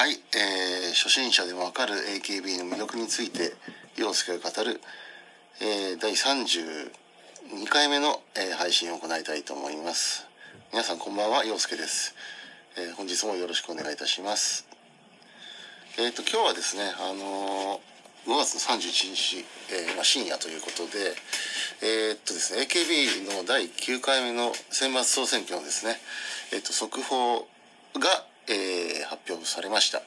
はい、えー、初心者でもわかる AKB の魅力について陽介が語る、えー、第32回目の、えー配信を行いたいと思います。皆さんこんばんは陽介です、えー本日もよろしくお願いいたします。えっ、と今日はですねあのー5月の31日、えーまあ、深夜ということでえーっとですね AKB の第9回目の選抜総選挙のですねえーっと速報が、えー発表されました。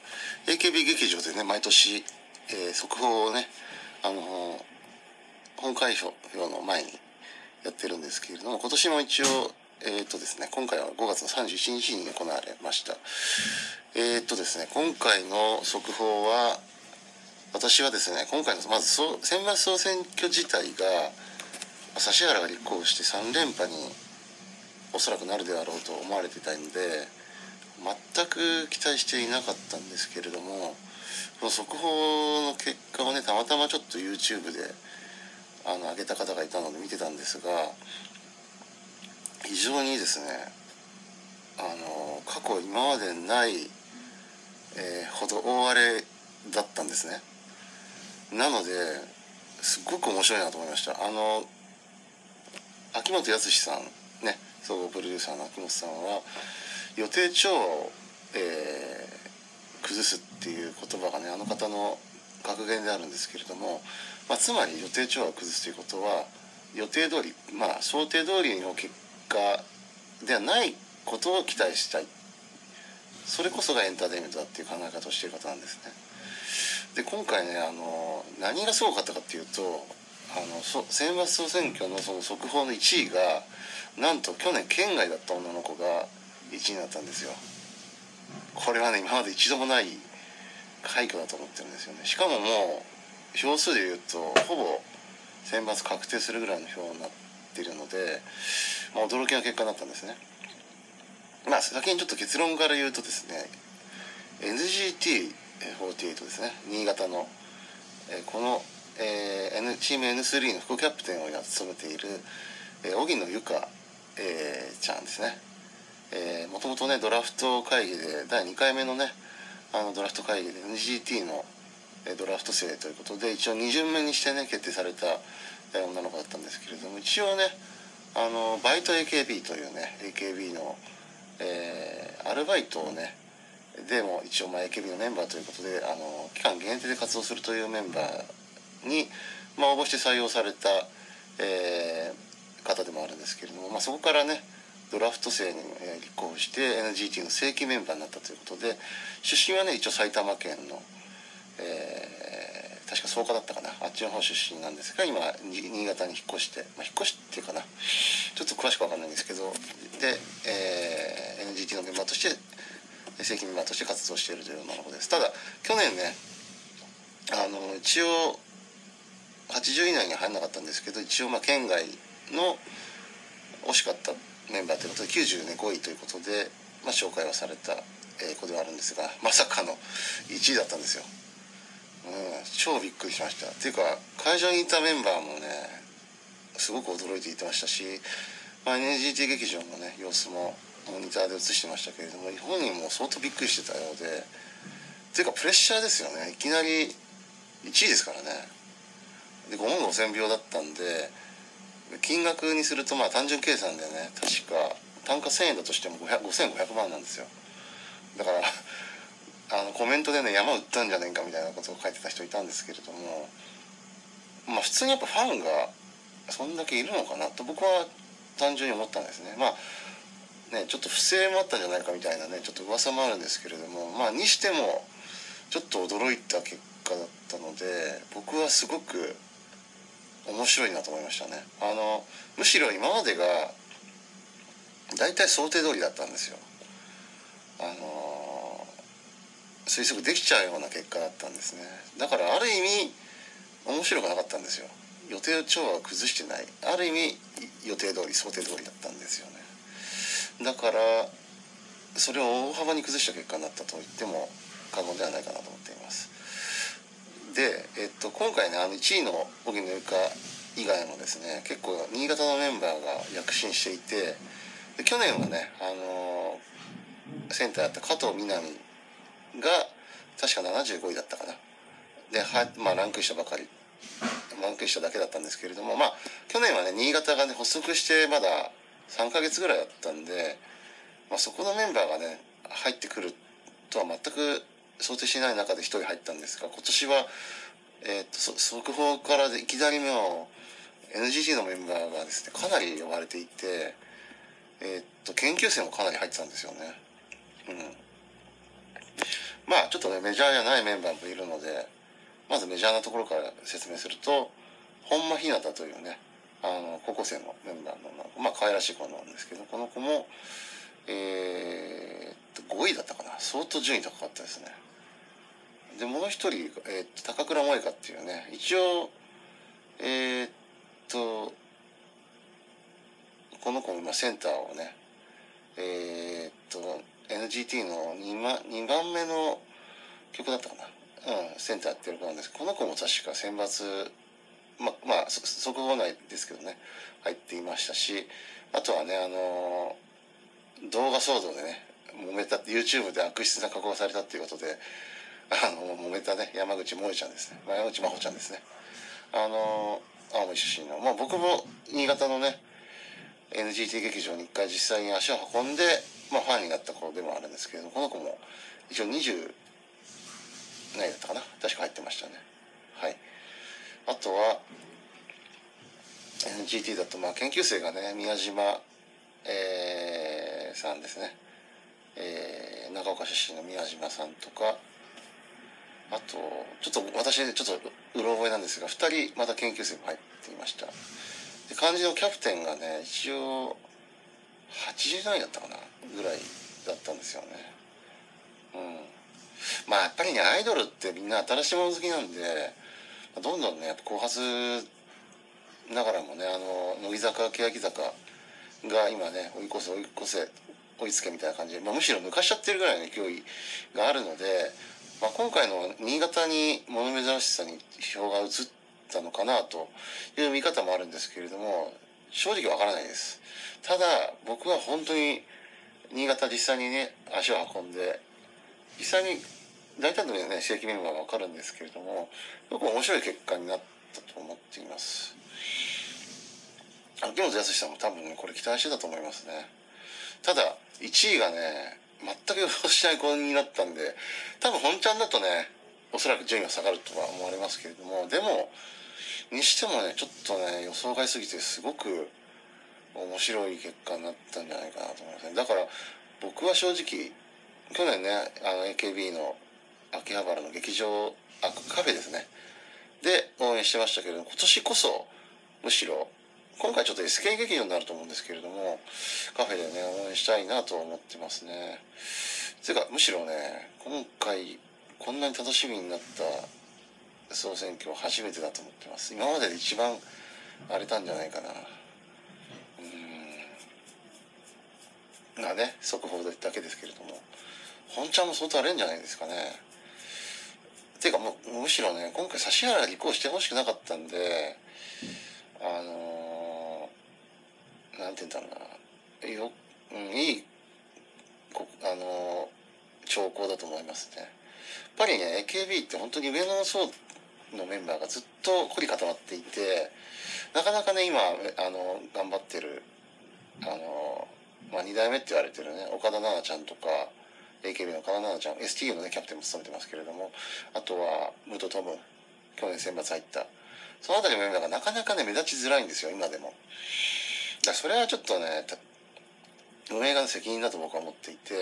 AKB 劇場でね毎年、えー速報をねあのー本会表の前にやってるんですけれども今年も一応えーっとですね今回は5月の31日に行われました。えーっとですね今回の速報は私はですね今回のまず選抜総選挙自体が指原が立候補して3連覇におそらくなるであろうと思われていたので全く期待していなかったんですけれどもこの速報の結果をねたまたまちょっと YouTube であの上げた方がいたので見てたんですが非常にですねあの過去今までない、えーほど大荒れだったんですね。なのですっごく面白いなと思いました。あの秋元康さんね総合プロデューサーの秋元さんは予定調和を、えー崩すっていう言葉がねあの方の格言であるんですけれども、まあ、つまり予定調和を崩すということは予定通りまあ想定通りの結果ではないことを期待したいそれこそがエンターテインメントだっていう考え方をしている方なんですね。で今回ねあの何がすごかったかっていうとあのそ選抜総選挙のその速報の1位がなんと去年県外だった女の子が1位になったんですよ。これはね今まで一度もない快挙だと思ってるんですよね。しかももう票数でいうとほぼ選抜確定するぐらいの票になっているので、まあ、驚きの結果になったんですね。まあ先にちょっと結論から言うとですね NGT48 ですね新潟の、えこの、えー N チーム N3 の副キャプテンを務めている、荻野由香、えちゃんですねもともとねドラフト会議で第2回目のねあのドラフト会議で NGT のドラフト生ということで一応2巡目にしてね決定された女の子だったんですけれども一応ねあのバイト AKB というね AKB の、えーアルバイトをねでも一応まあ AKB のメンバーということであの期間限定で活動するというメンバーに、まあ、応募して採用された、えー方でもあるんですけれども、まあ、そこからねドラフト生に立候補して NGT の正規メンバーになったということで出身はね一応埼玉県の、えー確か草加だったかなあっちの方出身なんですが今新潟に引っ越して、まあ、引っ越しっていうかなちょっと詳しくわかんないんですけどで、えー NGT のメンバーとして正規メンバーとして活動しているという女の子です。ただ去年ねあの一応80以内に入らなかったんですけど一応まあ県外の惜しかったメンバーということで90ね5位ということで、まあ、紹介をされたえー子ではあるんですがまさかの1位だったんですよ、うん、超びっくりしました。っていうか会場にいたメンバーもねすごく驚いていてましたし、まあ、NGT 劇場のね様子もモニターで映してましたけれども本人も相当びっくりしてたようでっていうかプレッシャーですよね。いきなり1位ですからね。で5万5千票だったんで金額にするとまあ単純計算でね。確か。単価1000円だとしても5500万なんですよ。だから あのコメントでね山売ったんじゃねえかみたいなことを書いてた人いたんですけれどもまあ普通にやっぱファンがそんだけいるのかな？と僕は単純に思ったんですね。まあねちょっと不正もあったんじゃないかみたいなねちょっと噂もあるんですけれどもまあにしてもちょっと驚いた結果だったので僕はすごく面白いなと思いましたね。あのむしろ今までが大体想定通りだったんですよ。あの推測できちゃうような結果だったんですね。だからある意味面白くなかったんですよ。予定調和を崩してない。ある意味予定通り想定通りだったんですよね。だからそれを大幅に崩した結果になったと言っても過言ではないかなと思っています。で、えっと、今回ねあの1位の荻野由香以外もですね結構新潟のメンバーが躍進していてで去年はねあのセンターやった加藤みなみが、確か75位だったかな。では、まあ、ランクインしたばかりランクしただけだったんですけれどもまあ去年はね新潟がね発足してまだ3ヶ月ぐらいだったんで、まあ、そこのメンバーがね入ってくるとは全く想定してない中で1人入ったんですが今年は、えー、と速報からいきなりの NGT のメンバーがですねかなり呼ばれていて、えー、っと研究生もかなり入ってたんですよね。うん。まあちょっとねメジャーじゃないメンバーもいるのでまずメジャーなところから説明すると本間ひなたというねあの高校生のメンバーのまあ可愛らしい子なんですけどこの子もえー、っと5位だったかな。相当順位高かったですね。でもう一人、えー、高倉萌香っていうね一応えー、っとこの子も今センターをねえー、っと NGT の 2, 番2番目の曲だったかな、うん、センターっていう子なんです。この子も確か選抜ままあ速報内ですけどね入っていましたしあとはねあの動画騒動でね揉めた YouTube で悪質な加工されたっていうことであの揉めたね山口萌ちゃんですね。山口真帆ちゃんですね。あの青森出身の。まあ僕も新潟のね NGT 劇場に一回実際に足を運んで、まあ、ファンになった子でもあるんですけれどもこの子も一応20何だったかな？確か入ってましたね。はい。あとは NGT だとまあ研究生がね宮島、えー、さんですね、えー、長岡出身の宮島さんとかあとちょっと私ちょっとうろ覚えなんですが2人また研究生も入っていました。で漢字のキャプテンがね一応80代だったかなぐらいだったんですよね。うん。まあやっぱりねアイドルってみんな新しいもの好きなんでどんどんねやっぱ後発ながらもねあの乃木坂欅坂が今ね追い越せ追い越せ追いつけみたいな感じで、まあ、むしろ抜かしちゃってるぐらいの勢いがあるので、まあ、今回の新潟に物珍しさに票が移ったのかなという見方もあるんですけれども正直わからないです。ただ僕は本当に新潟実際にね足を運んで実際に大体のね正規メンバーがわかるんですけれどもすごく面白い結果になったと思っています。秋元康さんも多分ねこれ期待してたと思いますね。ただ1位がね全く予想しない子になったんで多分本ちゃんだとねおそらく順位が下がるとは思われますけれどもでもにしてもねちょっとね予想外すぎてすごく面白い結果になったんじゃないかなと思いますね。だから僕は正直去年ねあの AKB の秋葉原の劇場あカフェですね。で応援してましたけど今年こそむしろ今回ちょっと SK 劇場になると思うんですけれどもカフェでね応援したいなと思ってますね。ていうかむしろね今回こんなに楽しみになった総選挙初めてだと思ってます。今までで一番荒れたんじゃないかな。うん。がね速報だけですけれども。本ちゃんも相当荒れるんじゃないですかね。ていうかもむしろね今回指原立候補してほしくなかったんであの、なんて言うんだろうな。よ、うん、いいあの、兆候だと思いますね。やっぱりね AKB って本当に上の層のメンバーがずっと凝り固まっていてなかなかね今あの頑張ってるあの、まあ、2代目って言われてるね岡田奈々ちゃんとか AKB の岡田奈々ちゃん STU のねキャプテンも務めてますけれどもあとはムートトム去年選抜入った。その辺りのメンバーがなかなかね目立ちづらいんですよ今でも。だそれはちょっとね運営側の責任だと僕は思っていて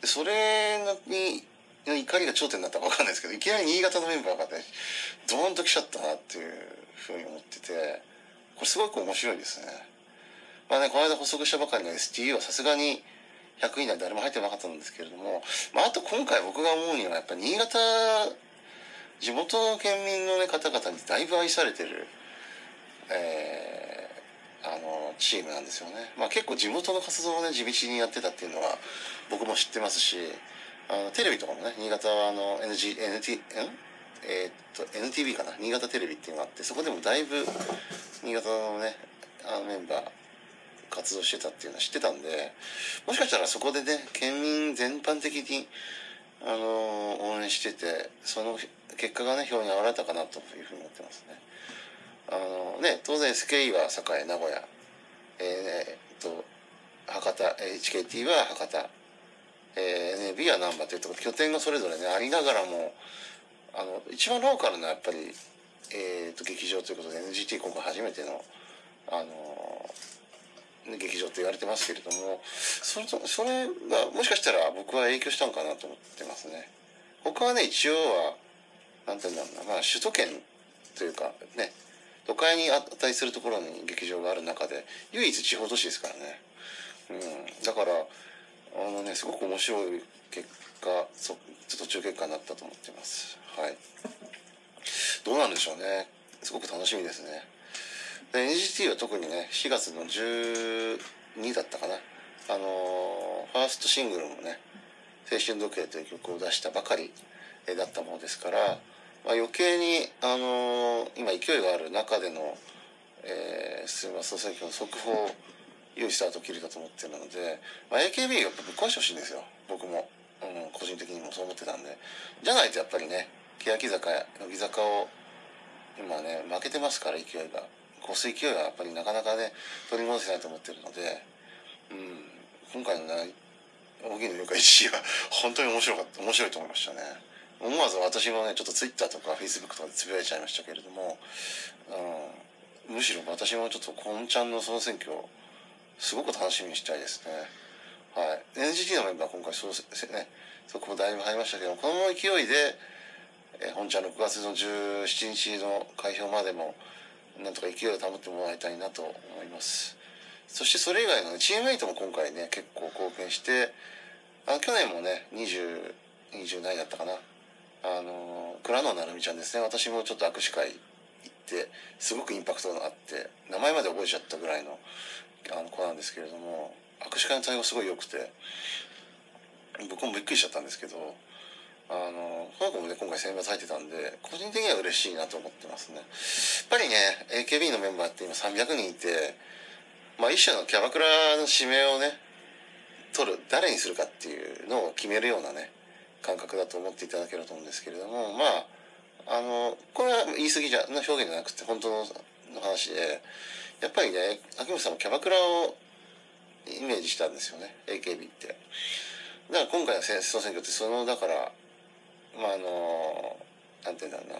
でそれに怒りが頂点になったか分かんないですけどいきなり新潟のメンバーがねドーンと来ちゃったなっていうふうに思っててこれすごく面白いですね。まあねこの間発足したばかりの STU はさすがに100位以内誰も入ってなかったんですけれども、まあ、あと今回僕が思うにはやっぱ新潟地元の県民の、ね、方々にだいぶ愛されてる、えー、あのチームなんですよね、まあ、結構地元の活動をね地道にやってたっていうのは僕も知ってますしあのテレビとかもね新潟はあの NG NT んえー、っと NTV かな？新潟テレビっていうのがあってそこでもだいぶ新潟のねあのメンバー活動してたっていうのは知ってたんでもしかしたらそこでね県民全般的にあの応援しててその結果がね表に現れたかなというふうに思ってますね。あのね当然 SKE は栄名古屋。えー、と博多 HKT は博多、えー、NAB は難波というところ拠点がそれぞれねありながらもあの一番ローカルなやっぱり、えー、と劇場ということで NGT 今回初めてのあの劇場と言われてますけれどもそれとそれがもしかしたら僕は影響したのかなと思ってますね。他はね一応は何て言うんだろうなまあ首都圏というかね都会に値するところに劇場がある中で唯一地方都市ですからね、うん、だからあのねすごく面白い結果そ途中結果になったと思ってます。はい。どうなんでしょうね。すごく楽しみですね。で NGT は特にね4月の12だったかな。あのファーストシングルもね「青春時計」という曲を出したばかりだったものですから、まあ、余計に、あの今勢いがある中での、えー、すみません選挙の速報良いスタート切れたと思ってるので、まあ、AKB をぶっ壊してほしいんですよ。僕も、うん、個人的にもそう思ってたんで。じゃないとやっぱりね欅坂乃木坂を今ね負けてますから勢いが。越す勢いはやっぱりなかなかね取り戻せないと思ってるので、うん、今回のね荻野由香1位は本当に面白かった面白いと思いましたね。思わず私もねちょっとツイッターとかフェイスブックとかでつぶやいちゃいましたけれども、うん、むしろ私もちょっとこんちゃんの総選挙すごく楽しみにしたいですね。はい。NGT のメンバー今回そうねそこもだいぶ入りましたけどこの勢いでえ本ちゃん6月の17日の開票までもなんとか勢いを保ってもらいたいなと思います。そしてそれ以外の、ね、チームメイトも今回ね結構貢献してあ去年もね2020 20代だったかな。あの倉野成美ちゃんですね。私もちょっと握手会行ってすごくインパクトがあって名前まで覚えちゃったぐらいのあの子なんですけれども握手会の対応すごい良くて僕もびっくりしちゃったんですけどあのこの子もね今回選抜入ってたんで個人的には嬉しいなと思ってますね。やっぱりね AKB のメンバーって今300人いてまあ一種のキャバクラの指名をね取る誰にするかっていうのを決めるようなね感覚だと思っていただけると思うんですけれどもまああのこれは言い過ぎじゃの表現じゃなくて本当の話でやっぱりね秋元さんもキャバクラをイメージしたんですよね AKB って。だから今回の総選挙ってそのだからまああのなんていうんだろうな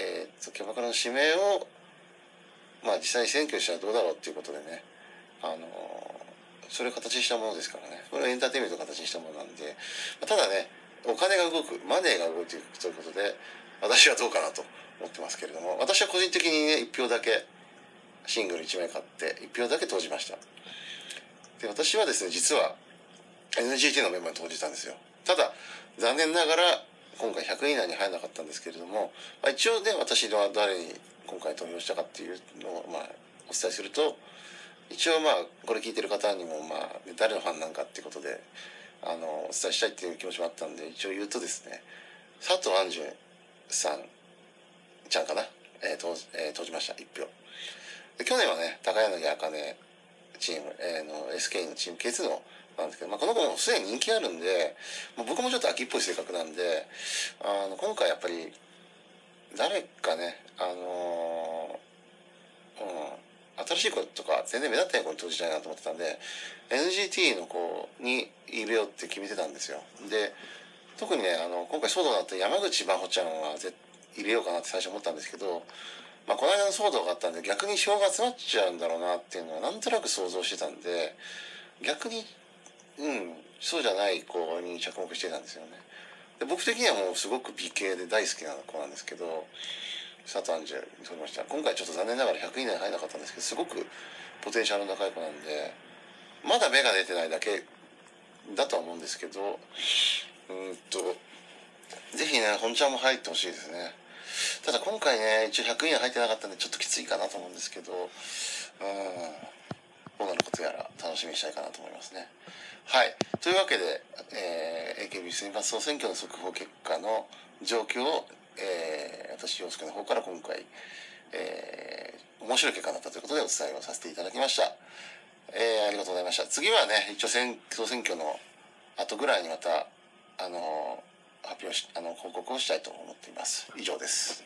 えー、っとキャバクラの指名をまあ実際に選挙したらどうだろうっていうことでねあのそれを形にしたものですからね。これはエンターテイメントを形にしたものなんで、まあ、ただねお金が動くマネーが動いていくということで私はどうかなと思ってますけれども私は個人的にね1票だけシングル1枚買って1票だけ投じました。で私はですね実は NGT のメンバーに投じたんですよ。ただ残念ながら今回100位以内に入らなかったんですけれども、まあ、一応ね私は誰に今回投票したかっていうのをまあお伝えすると一応まあこれ聞いてる方にもまあ誰のファンなんかっていうことであのお伝えしたいっていう気持ちもあったんで一応言うとですね佐藤杏純さんちゃんかな、えー投えー、投じました。1票。で去年はね高柳茜チーム、えー、の SK のチーム K2 のなんですけど、まあ、この子もすでに人気あるんで、まあ、僕もちょっと秋っぽい性格なんであの今回やっぱり誰かねあのー、うん新しい子とか全然目立ってない子に投じたいなと思ってたんで NGT の子に入れようって決めてたんですよ。で特にねあの今回騒動になった山口真帆ちゃんは入れようかなって最初思ったんですけどまあ、この間の騒動があったんで逆に票が集まっちゃうんだろうなっていうのはなんとなく想像してたんで逆にうんそうじゃない子に着目してたんですよね。で僕的にはもうすごく美形で大好きな子なんですけど佐藤アンジェに取りました今回ちょっと残念ながら100位以内に入らなかったんですけどすごくポテンシャルの高い子なんでまだ芽が出てないだけだとは思うんですけどうんとぜひね本ちゃんも入ってほしいですねただ今回ね一応100位に入ってなかったんでちょっときついかなと思うんですけどうんどうなることやら楽しみにしたいかなと思いますね。はい。というわけで、えー、AKB 選抜総選挙の速報結果の状況を、えー、私、洋介の方から今回、えー、面白い結果になったということでお伝えをさせていただきました。えー、ありがとうございました。次はね、一応選総選挙の後ぐらいにまた、あの発表しあの報告をしたいと思っています以上です